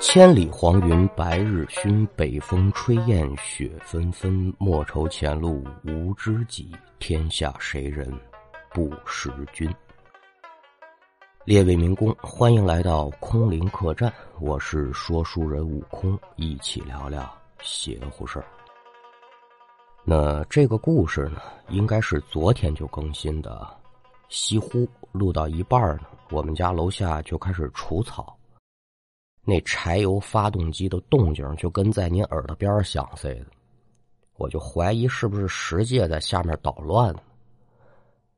千里黄云白日曛，北风吹雁雪纷纷。莫愁前路无知己，天下谁人不识君？列位民工，欢迎来到空灵客栈，我是说书人悟空，一起聊聊邪乎事儿。那这个故事呢，应该是昨天就更新的。西湖录到一半呢，我们家楼下就开始除草。那柴油发动机的动静就跟在您耳朵边响似的，我就怀疑是不是石界在下面捣乱呢。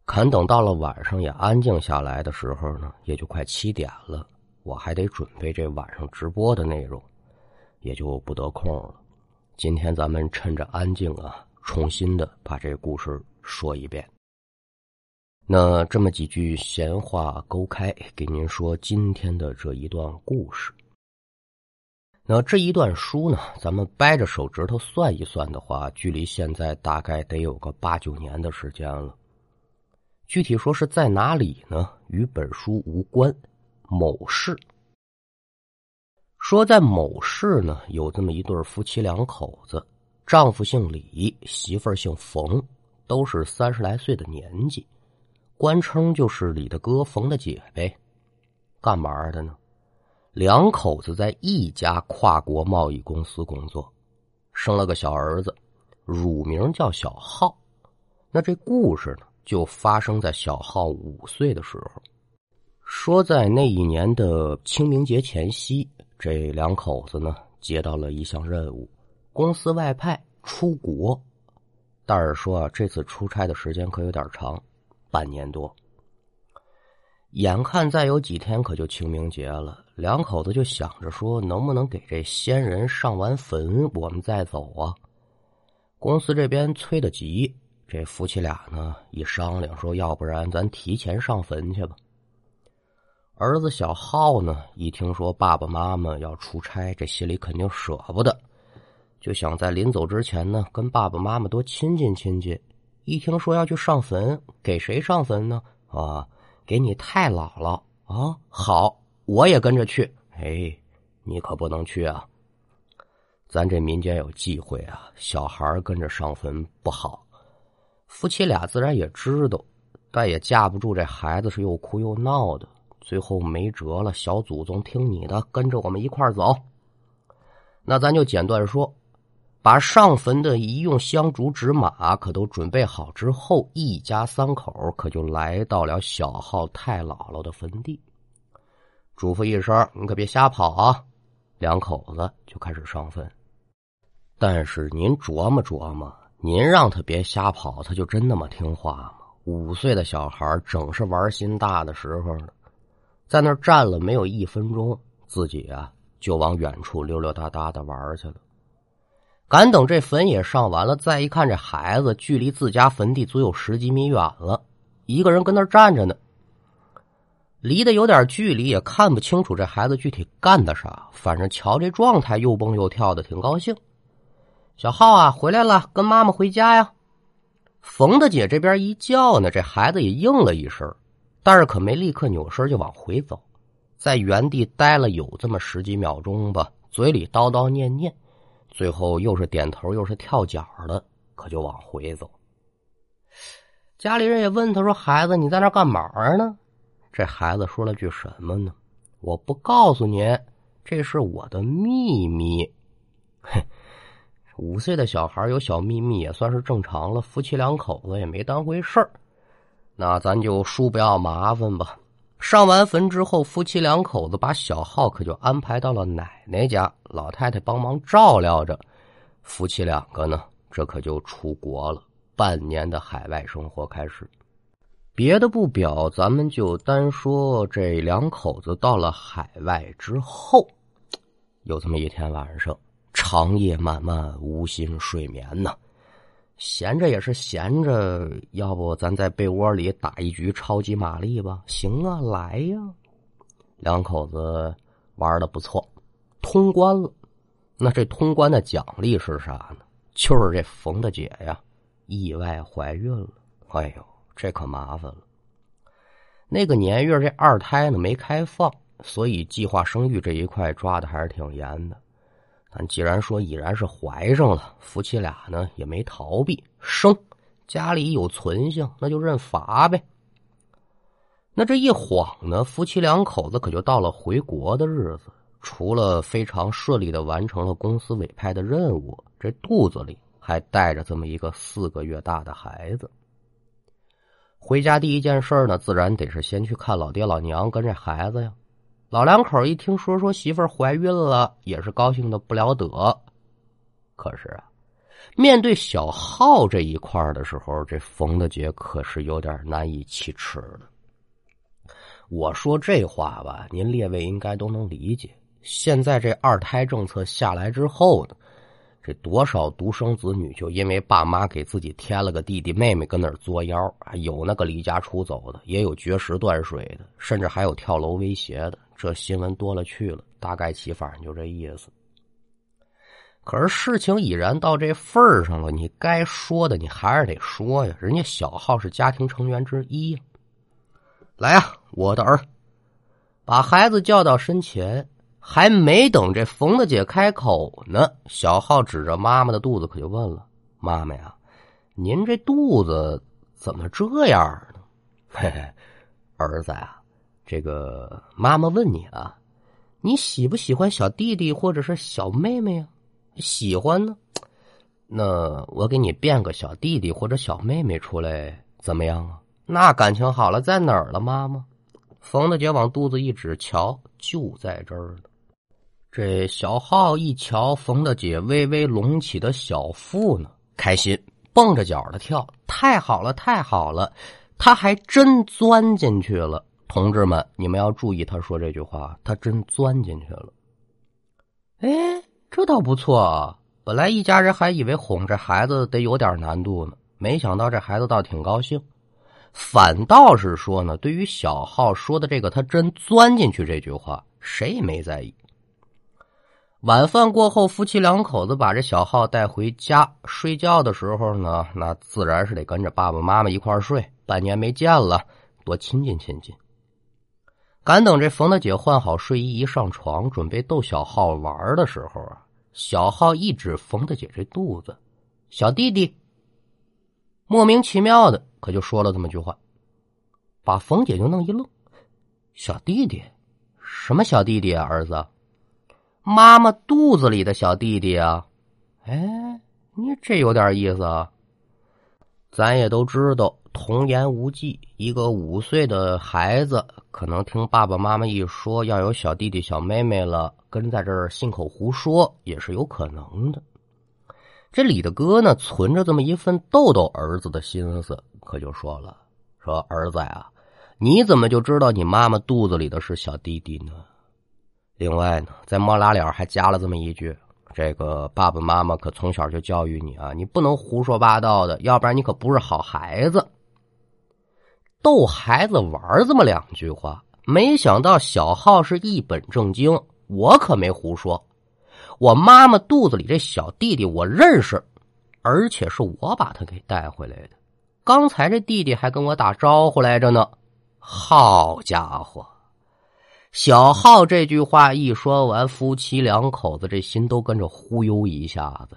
可等到了晚上也安静下来的时候呢，也就快七点了，我还得准备这晚上直播的内容，也就不得空了。今天咱们趁着安静啊，重新的把这故事说一遍。那这么几句闲话勾开，给您说今天的这一段故事。那这一段书呢，咱们掰着手指头算一算的话，距离现在大概得有个八九年的时间了。具体说是在哪里呢？与本书无关。某市，说在某市呢，有这么一对夫妻两口子，丈夫姓李，媳妇儿姓冯，都是三十来岁的年纪，官称就是李的哥，冯的姐呗。干嘛的呢？两口子在一家跨国贸易公司工作，生了个小儿子，乳名叫小浩。那这故事呢，就发生在小浩五岁的时候。说在那一年的清明节前夕，这两口子呢接到了一项任务，公司外派出国。但是说啊这次出差的时间可有点长，半年多。眼看再有几天，可就清明节了。两口子就想着说，能不能给这先人上完坟，我们再走啊？公司这边催得急，这夫妻俩呢一商量，说要不然咱提前上坟去吧。儿子小浩呢，一听说爸爸妈妈要出差，这心里肯定舍不得，就想在临走之前呢，跟爸爸妈妈多亲近亲近。一听说要去上坟，给谁上坟呢？啊？给你太姥姥啊！好，我也跟着去。哎，你可不能去啊！咱这民间有忌讳啊，小孩跟着上坟不好。夫妻俩自然也知道，但也架不住这孩子是又哭又闹的。最后没辙了，小祖宗听你的，跟着我们一块走。那咱就简短说。把上坟的一用香烛纸马可都准备好之后，一家三口可就来到了小浩太姥姥的坟地，嘱咐一声：“你可别瞎跑啊！”两口子就开始上坟。但是您琢磨琢磨，您让他别瞎跑，他就真那么听话吗？五岁的小孩整是玩心大的时候呢，在那站了没有一分钟，自己啊就往远处溜溜达达的玩去了。赶等这坟也上完了，再一看，这孩子距离自家坟地足有十几米远了，一个人跟那站着呢，离得有点距离，也看不清楚这孩子具体干的啥。反正瞧这状态，又蹦又跳的，挺高兴。小浩啊，回来了，跟妈妈回家呀。冯大姐这边一叫呢，这孩子也应了一声，但是可没立刻扭身就往回走，在原地待了有这么十几秒钟吧，嘴里叨叨念念。最后又是点头又是跳脚的，可就往回走。家里人也问他说：“孩子，你在那干嘛呢？”这孩子说了句什么呢？“我不告诉您，这是我的秘密。”嘿，五岁的小孩有小秘密也算是正常了。夫妻两口子也没当回事儿，那咱就叔不要麻烦吧。上完坟之后，夫妻两口子把小浩可就安排到了奶奶家，老太太帮忙照料着。夫妻两个呢，这可就出国了，半年的海外生活开始。别的不表，咱们就单说这两口子到了海外之后，有这么一天晚上，长夜漫漫，无心睡眠呢。闲着也是闲着，要不咱在被窝里打一局超级玛丽吧？行啊，来呀！两口子玩的不错，通关了。那这通关的奖励是啥呢？就是这冯大姐呀，意外怀孕了。哎呦，这可麻烦了。那个年月，这二胎呢没开放，所以计划生育这一块抓的还是挺严的。但既然说已然是怀上了，夫妻俩呢也没逃避生，家里有存性，那就认罚呗。那这一晃呢，夫妻两口子可就到了回国的日子。除了非常顺利的完成了公司委派的任务，这肚子里还带着这么一个四个月大的孩子。回家第一件事呢，自然得是先去看老爹老娘跟这孩子呀。老两口一听说说媳妇儿怀孕了，也是高兴的不了得。可是啊，面对小浩这一块的时候，这冯大姐可是有点难以启齿了。我说这话吧，您列位应该都能理解。现在这二胎政策下来之后呢，这多少独生子女就因为爸妈给自己添了个弟弟妹妹跟那儿作妖，有那个离家出走的，也有绝食断水的，甚至还有跳楼威胁的。这新闻多了去了，大概其反正就这意思。可是事情已然到这份儿上了，你该说的你还是得说呀。人家小浩是家庭成员之一呀。来呀，我的儿，把孩子叫到身前。还没等这冯大姐开口呢，小浩指着妈妈的肚子可就问了：“妈妈呀，您这肚子怎么这样呢？” 嘿嘿，儿子呀。这个妈妈问你啊，你喜不喜欢小弟弟或者是小妹妹呀？喜欢呢，那我给你变个小弟弟或者小妹妹出来怎么样啊？那感情好了，在哪儿了？妈妈，冯大姐往肚子一指，瞧，就在这儿了。这小浩一瞧冯大姐微微隆起的小腹呢，开心，蹦着脚的跳，太好了，太好了，他还真钻进去了。同志们，你们要注意，他说这句话，他真钻进去了。哎，这倒不错啊。本来一家人还以为哄这孩子得有点难度呢，没想到这孩子倒挺高兴，反倒是说呢，对于小浩说的这个“他真钻进去”这句话，谁也没在意。晚饭过后，夫妻两口子把这小浩带回家睡觉的时候呢，那自然是得跟着爸爸妈妈一块睡。半年没见了，多亲近亲近。赶等这冯大姐换好睡衣，一上床准备逗小浩玩的时候啊，小浩一指冯大姐这肚子，小弟弟，莫名其妙的可就说了这么句话，把冯姐就弄一愣。小弟弟，什么小弟弟啊？儿子，妈妈肚子里的小弟弟啊？哎，你这有点意思啊。咱也都知道。童言无忌，一个五岁的孩子可能听爸爸妈妈一说要有小弟弟小妹妹了，跟在这儿信口胡说也是有可能的。这李大哥呢，存着这么一份逗逗儿子的心思，可就说了：“说儿子呀，你怎么就知道你妈妈肚子里的是小弟弟呢？另外呢，在摸拉脸还加了这么一句。”这个爸爸妈妈可从小就教育你啊，你不能胡说八道的，要不然你可不是好孩子。逗孩子玩这么两句话，没想到小浩是一本正经。我可没胡说，我妈妈肚子里这小弟弟我认识，而且是我把他给带回来的。刚才这弟弟还跟我打招呼来着呢。好家伙，小浩这句话一说完，夫妻两口子这心都跟着忽悠一下子。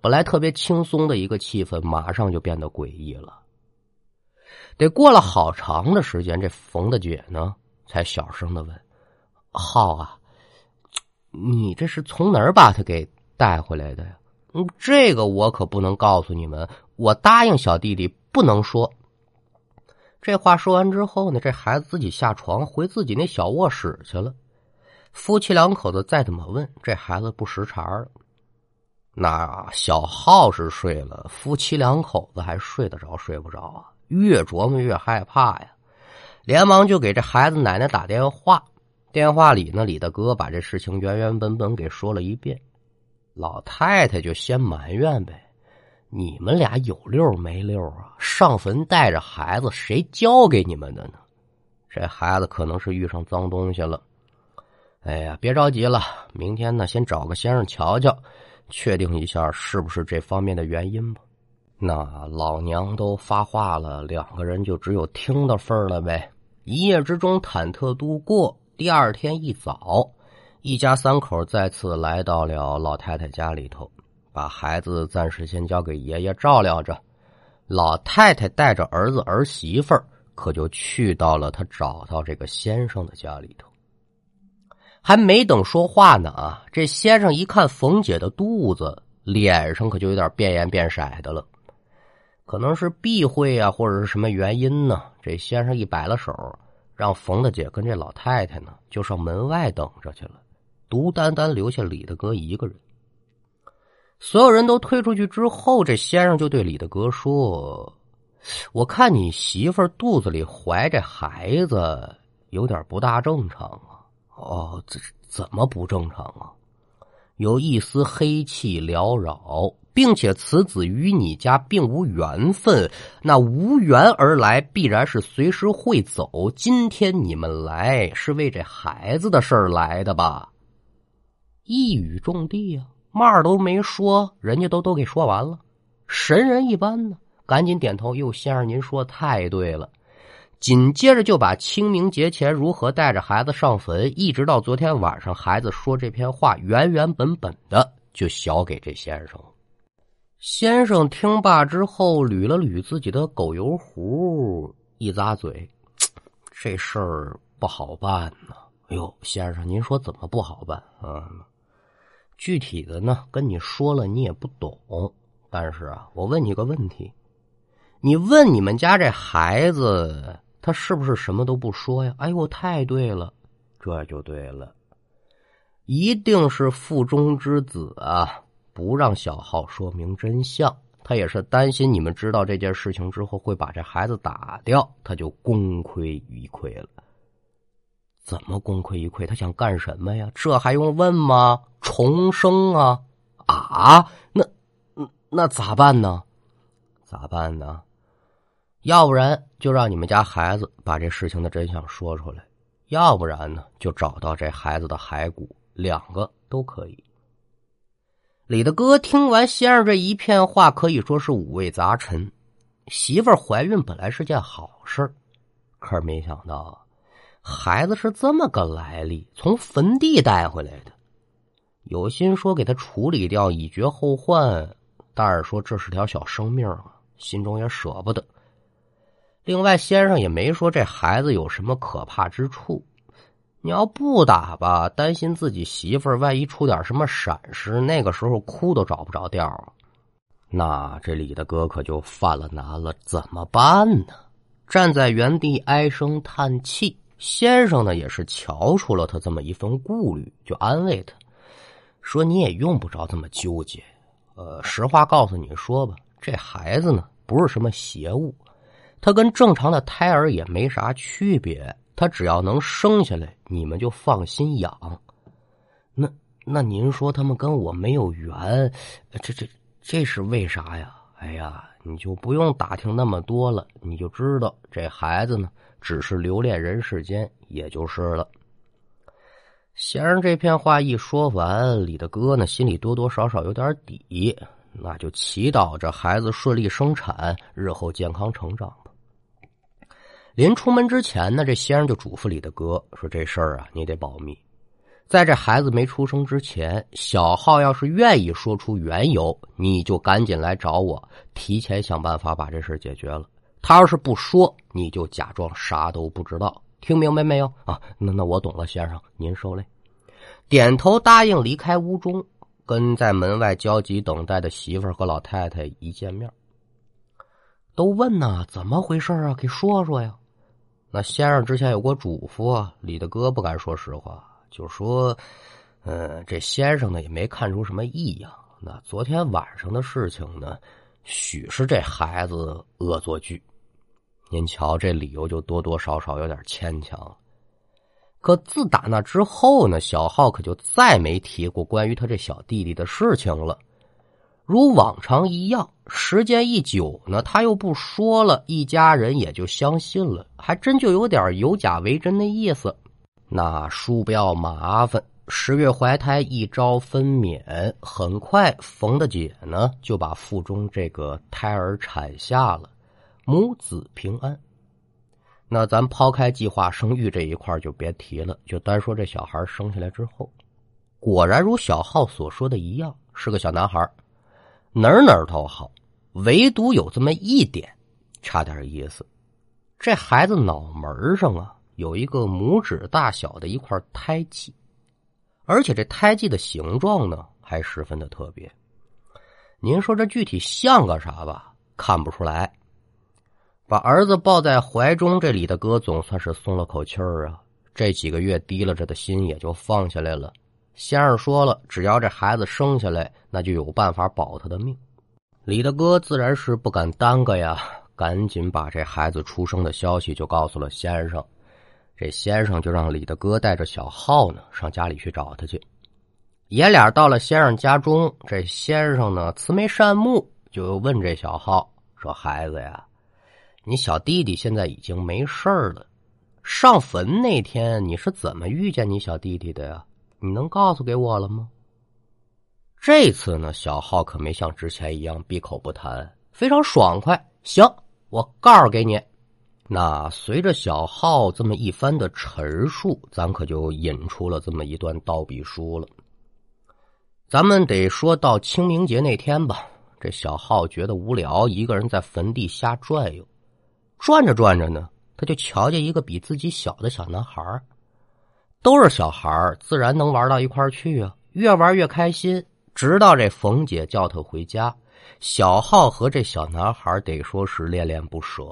本来特别轻松的一个气氛，马上就变得诡异了。得过了好长的时间，这冯大姐呢才小声的问：“浩啊，你这是从哪儿把他给带回来的呀？”“嗯，这个我可不能告诉你们，我答应小弟弟不能说。”这话说完之后呢，这孩子自己下床回自己那小卧室去了。夫妻两口子再怎么问，这孩子不识茬儿。那小浩是睡了，夫妻两口子还睡得着睡不着啊？越琢磨越害怕呀，连忙就给这孩子奶奶打电话。电话里呢，李大哥把这事情原原本本给说了一遍。老太太就先埋怨呗：“你们俩有溜没溜啊？上坟带着孩子，谁教给你们的呢？这孩子可能是遇上脏东西了。哎呀，别着急了，明天呢，先找个先生瞧瞧，确定一下是不是这方面的原因吧。”那老娘都发话了，两个人就只有听的份儿了呗。一夜之中忐忑度过，第二天一早，一家三口再次来到了老太太家里头，把孩子暂时先交给爷爷照料着。老太太带着儿子儿媳妇儿，可就去到了他找到这个先生的家里头。还没等说话呢啊，这先生一看冯姐的肚子，脸上可就有点变颜变色的了。可能是避讳啊，或者是什么原因呢？这先生一摆了手。让冯大姐跟这老太太呢，就上门外等着去了，独单单留下李大哥一个人。所有人都退出去之后，这先生就对李大哥说：“我看你媳妇肚子里怀着孩子，有点不大正常啊。哦，这怎么不正常啊？有一丝黑气缭绕。”并且此子与你家并无缘分，那无缘而来必然是随时会走。今天你们来是为这孩子的事儿来的吧？一语中的呀，嘛都没说，人家都都给说完了，神人一般呢，赶紧点头。哟，先生您说太对了。紧接着就把清明节前如何带着孩子上坟，一直到昨天晚上孩子说这篇话，原原本本的就小给这先生。先生听罢之后，捋了捋自己的狗油胡，一咂嘴：“ 这事儿不好办呢。”哎呦，先生，您说怎么不好办啊？具体的呢，跟你说了你也不懂。但是啊，我问你个问题：你问你们家这孩子，他是不是什么都不说呀？哎呦，太对了，这就对了，一定是腹中之子啊！不让小浩说明真相，他也是担心你们知道这件事情之后会把这孩子打掉，他就功亏一篑了。怎么功亏一篑？他想干什么呀？这还用问吗？重生啊！啊，那那咋办呢？咋办呢？要不然就让你们家孩子把这事情的真相说出来，要不然呢就找到这孩子的骸骨，两个都可以。李大哥听完先生这一片话，可以说是五味杂陈。媳妇儿怀孕本来是件好事可是没想到孩子是这么个来历，从坟地带回来的。有心说给他处理掉，以绝后患，但是说这是条小生命啊，心中也舍不得。另外，先生也没说这孩子有什么可怕之处。你要不打吧，担心自己媳妇儿万一出点什么闪失，那个时候哭都找不着调那这李大哥可就犯了难了，怎么办呢？站在原地唉声叹气。先生呢，也是瞧出了他这么一份顾虑，就安慰他说：“你也用不着这么纠结。呃，实话告诉你说吧，这孩子呢，不是什么邪物，他跟正常的胎儿也没啥区别。”他只要能生下来，你们就放心养。那那您说他们跟我没有缘，这这这是为啥呀？哎呀，你就不用打听那么多了，你就知道这孩子呢，只是留恋人世间，也就是了。先生这片话一说完，李大哥呢心里多多少少有点底，那就祈祷着孩子顺利生产，日后健康成长。临出门之前呢，这先生就嘱咐李大哥说：“这事儿啊，你得保密。在这孩子没出生之前，小浩要是愿意说出缘由，你就赶紧来找我，提前想办法把这事解决了。他要是不说，你就假装啥都不知道。听明白没有？啊，那那我懂了，先生，您受累。”点头答应，离开屋中，跟在门外焦急等待的媳妇儿和老太太一见面，都问呐：“怎么回事啊？给说说呀。”那先生之前有过嘱咐啊，李大哥不敢说实话，就说：“嗯，这先生呢也没看出什么异样。那昨天晚上的事情呢，许是这孩子恶作剧。您瞧，这理由就多多少少有点牵强。可自打那之后呢，小浩可就再没提过关于他这小弟弟的事情了。”如往常一样，时间一久呢，他又不说了，一家人也就相信了，还真就有点有假为真的意思。那叔不要麻烦，十月怀胎，一朝分娩，很快冯大姐呢就把腹中这个胎儿产下了，母子平安。那咱抛开计划生育这一块就别提了，就单说这小孩生下来之后，果然如小浩所说的一样，是个小男孩，哪儿哪儿都好，唯独有这么一点差点意思，这孩子脑门上啊有一个拇指大小的一块胎记，而且这胎记的形状呢还十分的特别。您说这具体像个啥吧？看不出来。把儿子抱在怀中，这李大哥总算是松了口气儿啊！这几个月提拉着的心也就放下来了。先生说了，只要这孩子生下来，那就有办法保他的命。李大哥自然是不敢耽搁呀，赶紧把这孩子出生的消息就告诉了先生。这先生就让李大哥带着小浩呢上家里去找他去。爷俩到了先生家中，这先生呢慈眉善目，就问这小浩说：“孩子呀。”你小弟弟现在已经没事了，上坟那天你是怎么遇见你小弟弟的呀？你能告诉给我了吗？这次呢，小浩可没像之前一样闭口不谈，非常爽快。行，我告诉给你。那随着小浩这么一番的陈述，咱可就引出了这么一段倒笔书了。咱们得说到清明节那天吧，这小浩觉得无聊，一个人在坟地瞎转悠。转着转着呢，他就瞧见一个比自己小的小男孩都是小孩自然能玩到一块去啊。越玩越开心，直到这冯姐叫他回家，小浩和这小男孩得说是恋恋不舍。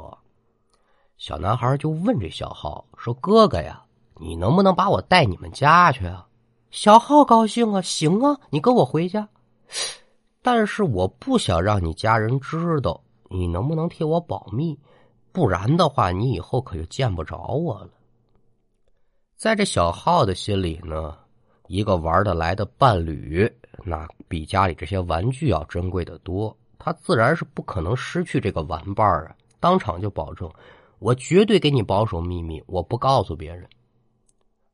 小男孩就问这小浩说：“哥哥呀，你能不能把我带你们家去啊？”小浩高兴啊，行啊，你跟我回家，但是我不想让你家人知道，你能不能替我保密？不然的话，你以后可就见不着我了。在这小浩的心里呢，一个玩得来的伴侣，那比家里这些玩具要珍贵的多。他自然是不可能失去这个玩伴啊！当场就保证，我绝对给你保守秘密，我不告诉别人。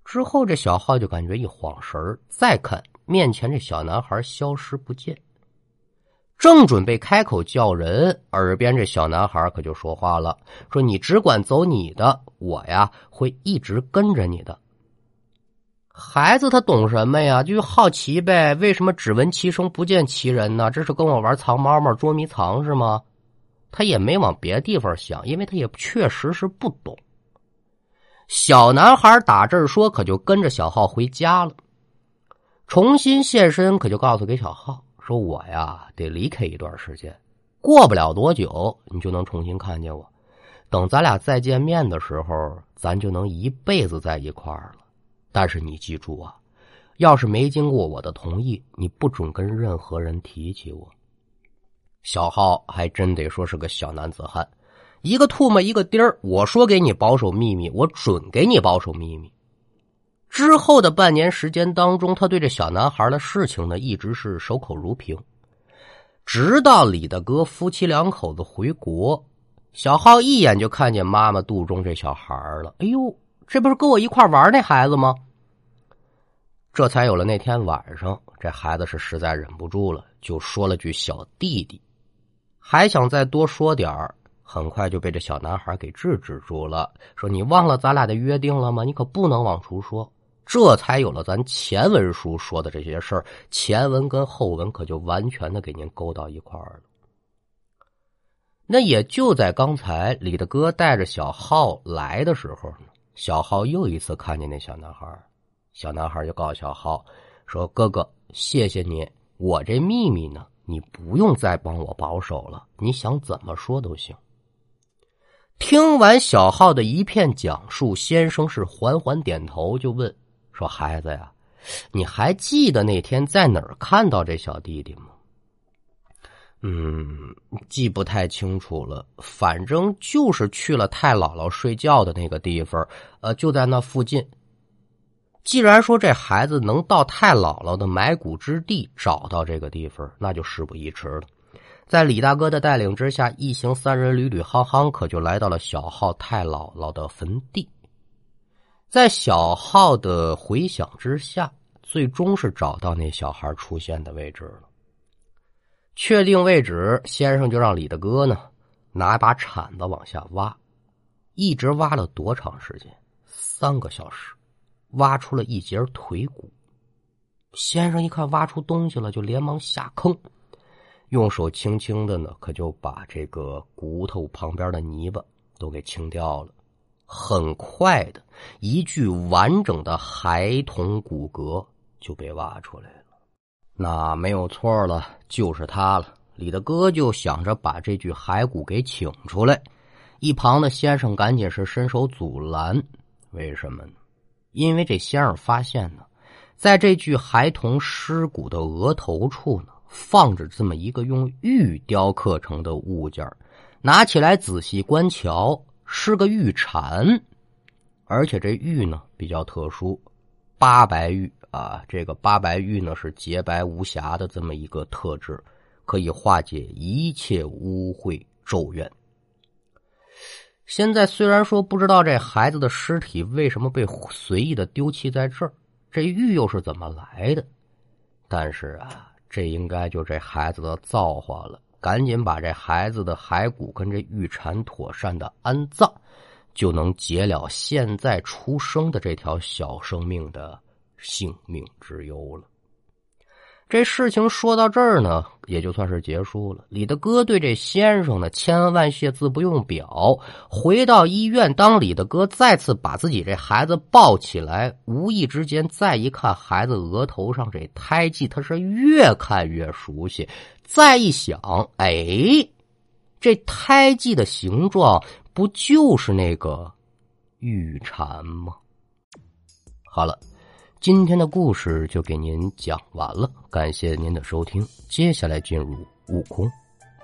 之后，这小浩就感觉一晃神再看面前这小男孩消失不见。正准备开口叫人，耳边这小男孩可就说话了：“说你只管走你的，我呀会一直跟着你的。”孩子他懂什么呀？就好奇呗。为什么只闻其声不见其人呢？这是跟我玩藏猫猫、捉迷藏是吗？他也没往别的地方想，因为他也确实是不懂。小男孩打这儿说，可就跟着小浩回家了。重新现身，可就告诉给小浩。说我呀得离开一段时间，过不了多久你就能重新看见我。等咱俩再见面的时候，咱就能一辈子在一块儿了。但是你记住啊，要是没经过我的同意，你不准跟任何人提起我。小浩还真得说是个小男子汉，一个唾沫一个钉儿。我说给你保守秘密，我准给你保守秘密。之后的半年时间当中，他对这小男孩的事情呢，一直是守口如瓶。直到李大哥夫妻两口子回国，小浩一眼就看见妈妈肚中这小孩了。哎呦，这不是跟我一块玩那孩子吗？这才有了那天晚上，这孩子是实在忍不住了，就说了句“小弟弟”，还想再多说点儿，很快就被这小男孩给制止住了，说：“你忘了咱俩的约定了吗？你可不能往出说。”这才有了咱前文书说的这些事儿，前文跟后文可就完全的给您勾到一块儿了。那也就在刚才，李大哥带着小浩来的时候，小浩又一次看见那小男孩小男孩就告诉小浩说：“哥哥，谢谢你，我这秘密呢，你不用再帮我保守了，你想怎么说都行。”听完小浩的一片讲述，先生是缓缓点头，就问。说孩子呀，你还记得那天在哪儿看到这小弟弟吗？嗯，记不太清楚了，反正就是去了太姥姥睡觉的那个地方，呃，就在那附近。既然说这孩子能到太姥姥的埋骨之地找到这个地方，那就事不宜迟了。在李大哥的带领之下，一行三人屡屡夯夯，可就来到了小号太姥姥的坟地。在小浩的回想之下，最终是找到那小孩出现的位置了。确定位置，先生就让李大哥呢拿把铲子往下挖。一直挖了多长时间？三个小时，挖出了一截腿骨。先生一看挖出东西了，就连忙下坑，用手轻轻的呢，可就把这个骨头旁边的泥巴都给清掉了。很快的，一具完整的孩童骨骼就被挖出来了。那没有错了，就是他了。李大哥就想着把这具骸骨给请出来，一旁的先生赶紧是伸手阻拦。为什么呢？因为这先生发现呢，在这具孩童尸骨的额头处呢，放着这么一个用玉雕刻成的物件拿起来仔细观瞧。是个玉蝉，而且这玉呢比较特殊，八白玉啊，这个八白玉呢是洁白无瑕的这么一个特质，可以化解一切污秽咒怨。现在虽然说不知道这孩子的尸体为什么被随意的丢弃在这儿，这玉又是怎么来的，但是啊，这应该就这孩子的造化了。赶紧把这孩子的骸骨跟这玉蝉妥善的安葬，就能解了现在出生的这条小生命的性命之忧了。这事情说到这儿呢，也就算是结束了。李大哥对这先生呢，千恩万谢自不用表。回到医院，当李大哥再次把自己这孩子抱起来，无意之间再一看孩子额头上这胎记，他是越看越熟悉。再一想，哎，这胎记的形状不就是那个玉蝉吗？好了。今天的故事就给您讲完了，感谢您的收听。接下来进入悟空，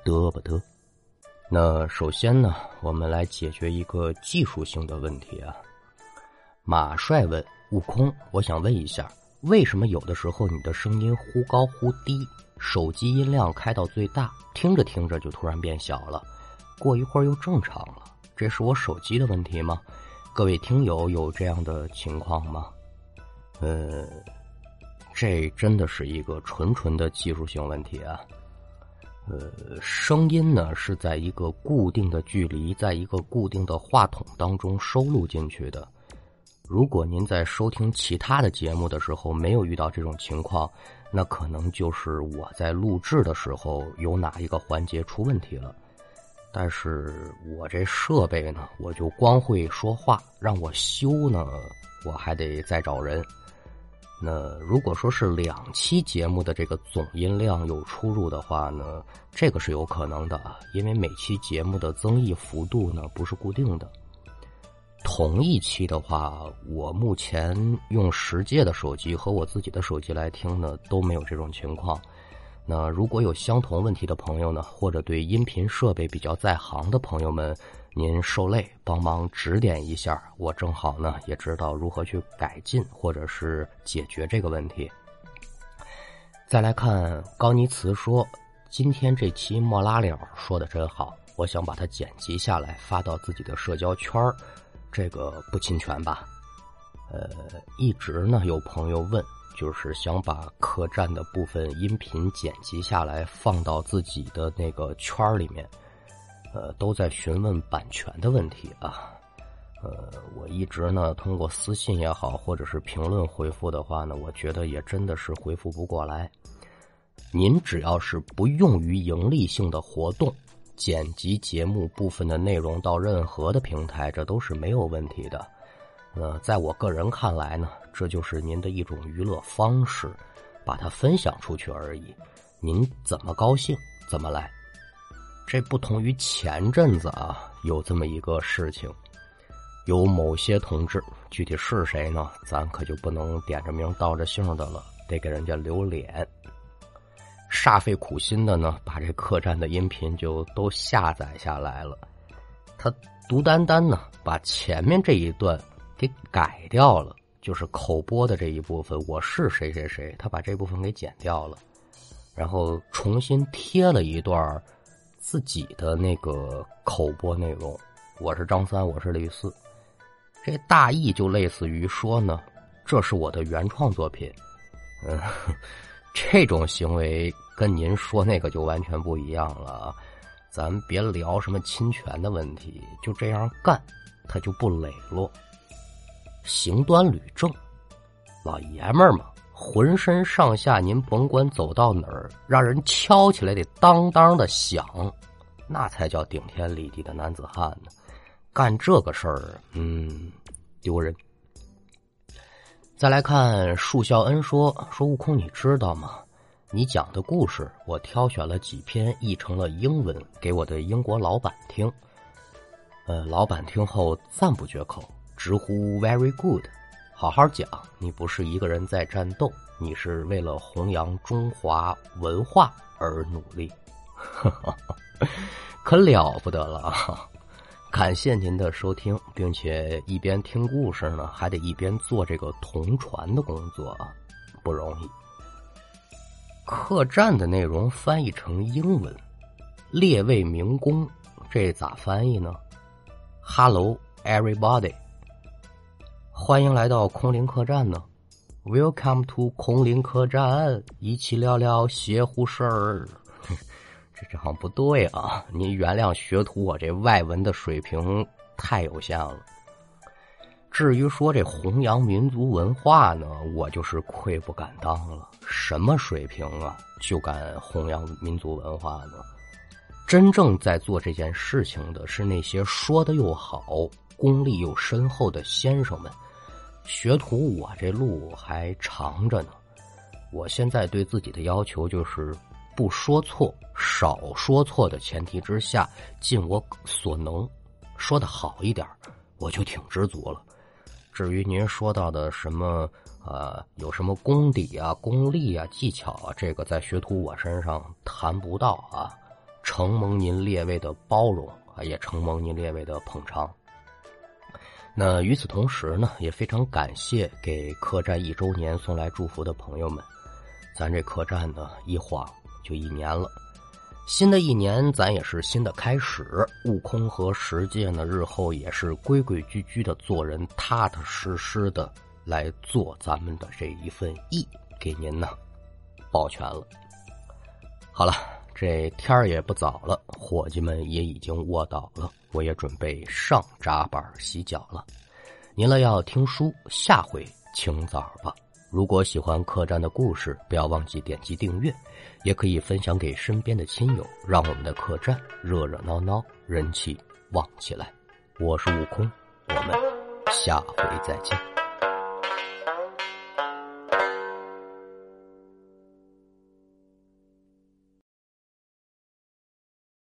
得不得？那首先呢，我们来解决一个技术性的问题啊。马帅问悟空：“我想问一下，为什么有的时候你的声音忽高忽低，手机音量开到最大，听着听着就突然变小了，过一会儿又正常了？这是我手机的问题吗？各位听友有这样的情况吗？”呃，这真的是一个纯纯的技术性问题啊。呃，声音呢是在一个固定的距离，在一个固定的话筒当中收录进去的。如果您在收听其他的节目的时候没有遇到这种情况，那可能就是我在录制的时候有哪一个环节出问题了。但是我这设备呢，我就光会说话，让我修呢，我还得再找人。那如果说是两期节目的这个总音量有出入的话呢，这个是有可能的，因为每期节目的增益幅度呢不是固定的。同一期的话，我目前用十届的手机和我自己的手机来听呢，都没有这种情况。那如果有相同问题的朋友呢，或者对音频设备比较在行的朋友们。您受累，帮忙指点一下，我正好呢也知道如何去改进或者是解决这个问题。再来看高尼茨说，今天这期莫拉了说的真好，我想把它剪辑下来发到自己的社交圈儿这个不侵权吧？呃，一直呢有朋友问，就是想把客栈的部分音频剪辑下来放到自己的那个圈里面。呃，都在询问版权的问题啊。呃，我一直呢通过私信也好，或者是评论回复的话呢，我觉得也真的是回复不过来。您只要是不用于盈利性的活动，剪辑节目部分的内容到任何的平台，这都是没有问题的。呃，在我个人看来呢，这就是您的一种娱乐方式，把它分享出去而已。您怎么高兴怎么来。这不同于前阵子啊，有这么一个事情，有某些同志，具体是谁呢？咱可就不能点着名道着姓的了，得给人家留脸。煞费苦心的呢，把这客栈的音频就都下载下来了。他独单单呢，把前面这一段给改掉了，就是口播的这一部分，我是谁谁谁，他把这部分给剪掉了，然后重新贴了一段。自己的那个口播内容，我是张三，我是李四，这大意就类似于说呢，这是我的原创作品，嗯，这种行为跟您说那个就完全不一样了，咱别聊什么侵权的问题，就这样干，他就不磊落。行端履正，老爷们儿嘛，浑身上下您甭管走到哪儿，让人敲起来得当当的响，那才叫顶天立地的男子汉呢。干这个事儿，嗯，丢人。再来看树孝恩说说悟空，你知道吗？你讲的故事，我挑选了几篇译成了英文给我的英国老板听。呃，老板听后赞不绝口，直呼 “very good”。好好讲，你不是一个人在战斗，你是为了弘扬中华文化而努力，可了不得了啊！感谢您的收听，并且一边听故事呢，还得一边做这个同传的工作啊，不容易。客栈的内容翻译成英文，列位民工，这咋翻译呢？Hello everybody，欢迎来到空灵客栈呢。Welcome to 空灵客栈，一起聊聊邪乎事儿。这这好像不对啊！您原谅学徒，我这外文的水平太有限了。至于说这弘扬民族文化呢，我就是愧不敢当了。什么水平啊，就敢弘扬民族文化呢？真正在做这件事情的是那些说的又好、功力又深厚的先生们。学徒，我这路还长着呢。我现在对自己的要求就是。不说错，少说错的前提之下，尽我所能说的好一点，我就挺知足了。至于您说到的什么呃，有什么功底啊、功力啊、技巧啊，这个在学徒我身上谈不到啊。承蒙您列位的包容啊，也承蒙您列位的捧场。那与此同时呢，也非常感谢给客栈一周年送来祝福的朋友们。咱这客栈呢，一晃。就一年了，新的一年咱也是新的开始。悟空和十戒呢，日后也是规规矩矩的做人，踏踏实实的来做咱们的这一份义，给您呢保全了。好了，这天儿也不早了，伙计们也已经卧倒了，我也准备上闸板洗脚了。您了要听书，下回请早吧。如果喜欢客栈的故事，不要忘记点击订阅，也可以分享给身边的亲友，让我们的客栈热热闹闹，人气旺起来。我是悟空，我们下回再见。